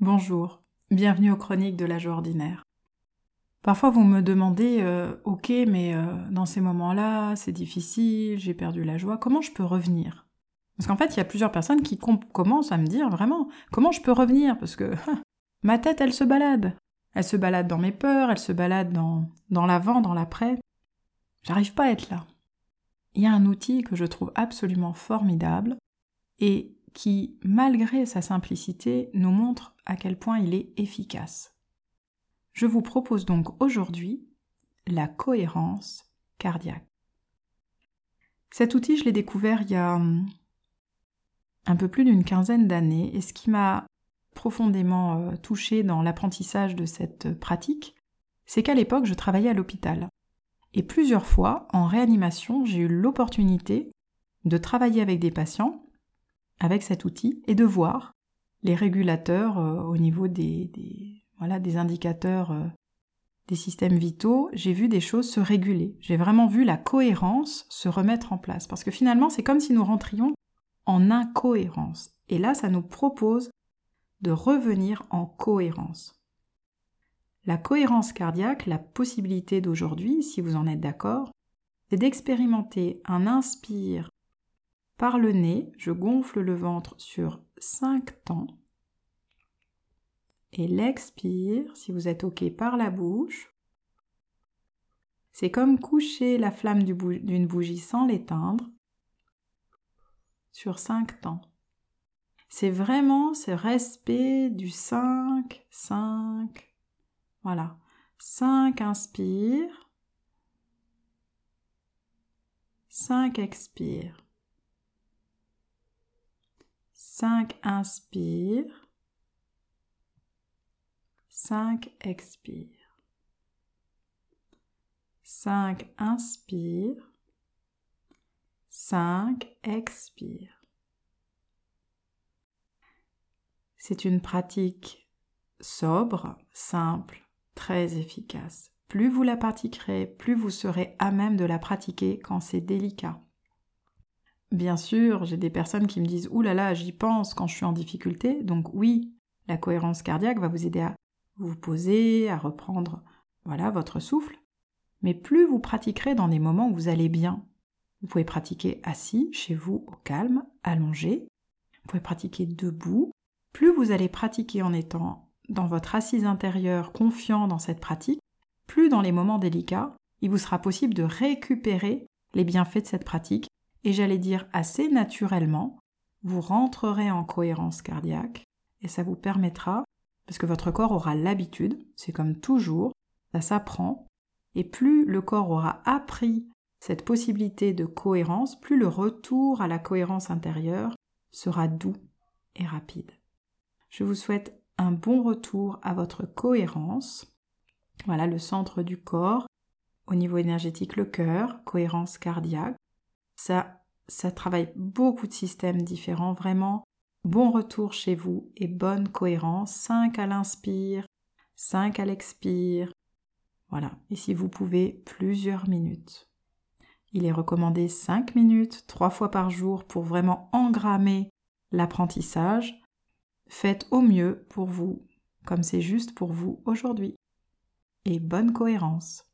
Bonjour, bienvenue aux chroniques de la joie ordinaire. Parfois vous me demandez, euh, ok, mais euh, dans ces moments-là, c'est difficile, j'ai perdu la joie, comment je peux revenir? Parce qu'en fait, il y a plusieurs personnes qui commencent à me dire vraiment, comment je peux revenir? Parce que ma tête, elle se balade. Elle se balade dans mes peurs, elle se balade dans l'avant, dans l'après. J'arrive pas à être là. Il y a un outil que je trouve absolument formidable et qui, malgré sa simplicité, nous montre à quel point il est efficace. Je vous propose donc aujourd'hui la cohérence cardiaque. Cet outil, je l'ai découvert il y a hum, un peu plus d'une quinzaine d'années et ce qui m'a profondément euh, touché dans l'apprentissage de cette pratique, c'est qu'à l'époque, je travaillais à l'hôpital. Et plusieurs fois, en réanimation, j'ai eu l'opportunité de travailler avec des patients avec cet outil et de voir les régulateurs euh, au niveau des, voilà, des indicateurs euh, des systèmes vitaux, j'ai vu des choses se réguler. J'ai vraiment vu la cohérence se remettre en place. Parce que finalement, c'est comme si nous rentrions en incohérence. Et là, ça nous propose de revenir en cohérence. La cohérence cardiaque, la possibilité d'aujourd'hui, si vous en êtes d'accord, c'est d'expérimenter un inspire par le nez, je gonfle le ventre sur 5 temps. Et l'expire, si vous êtes OK par la bouche. C'est comme coucher la flamme d'une bougie sans l'éteindre sur 5 temps. C'est vraiment ce respect du 5, 5. Voilà. 5 inspire. 5 expire. 5 inspire, 5 expire. 5 inspire, 5 expire. C'est une pratique sobre, simple, très efficace. Plus vous la pratiquerez, plus vous serez à même de la pratiquer quand c'est délicat. Bien sûr, j'ai des personnes qui me disent Ouh là là, j'y pense quand je suis en difficulté. Donc, oui, la cohérence cardiaque va vous aider à vous poser, à reprendre voilà, votre souffle. Mais plus vous pratiquerez dans des moments où vous allez bien, vous pouvez pratiquer assis, chez vous, au calme, allongé. Vous pouvez pratiquer debout. Plus vous allez pratiquer en étant dans votre assise intérieure, confiant dans cette pratique, plus dans les moments délicats, il vous sera possible de récupérer les bienfaits de cette pratique et j'allais dire assez naturellement, vous rentrerez en cohérence cardiaque et ça vous permettra, parce que votre corps aura l'habitude, c'est comme toujours, ça s'apprend, et plus le corps aura appris cette possibilité de cohérence, plus le retour à la cohérence intérieure sera doux et rapide. Je vous souhaite un bon retour à votre cohérence. Voilà le centre du corps, au niveau énergétique le cœur, cohérence cardiaque, ça, ça travaille beaucoup de systèmes différents, vraiment. Bon retour chez vous et bonne cohérence. 5 à l'inspire, 5 à l'expire. Voilà, et si vous pouvez, plusieurs minutes. Il est recommandé 5 minutes, 3 fois par jour pour vraiment engrammer l'apprentissage. Faites au mieux pour vous, comme c'est juste pour vous aujourd'hui. Et bonne cohérence.